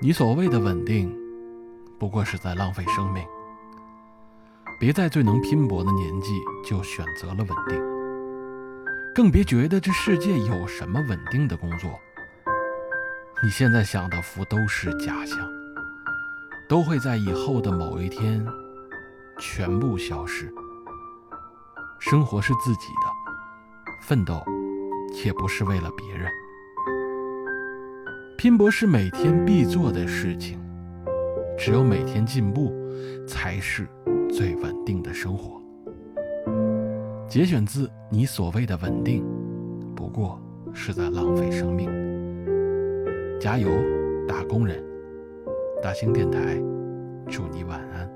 你所谓的稳定，不过是在浪费生命。别在最能拼搏的年纪就选择了稳定，更别觉得这世界有什么稳定的工作。你现在享的福都是假象，都会在以后的某一天全部消失。生活是自己的，奋斗且不是为了别人。拼搏是每天必做的事情，只有每天进步，才是最稳定的生活。节选自你所谓的稳定，不过是在浪费生命。加油，打工人！大兴电台，祝你晚安。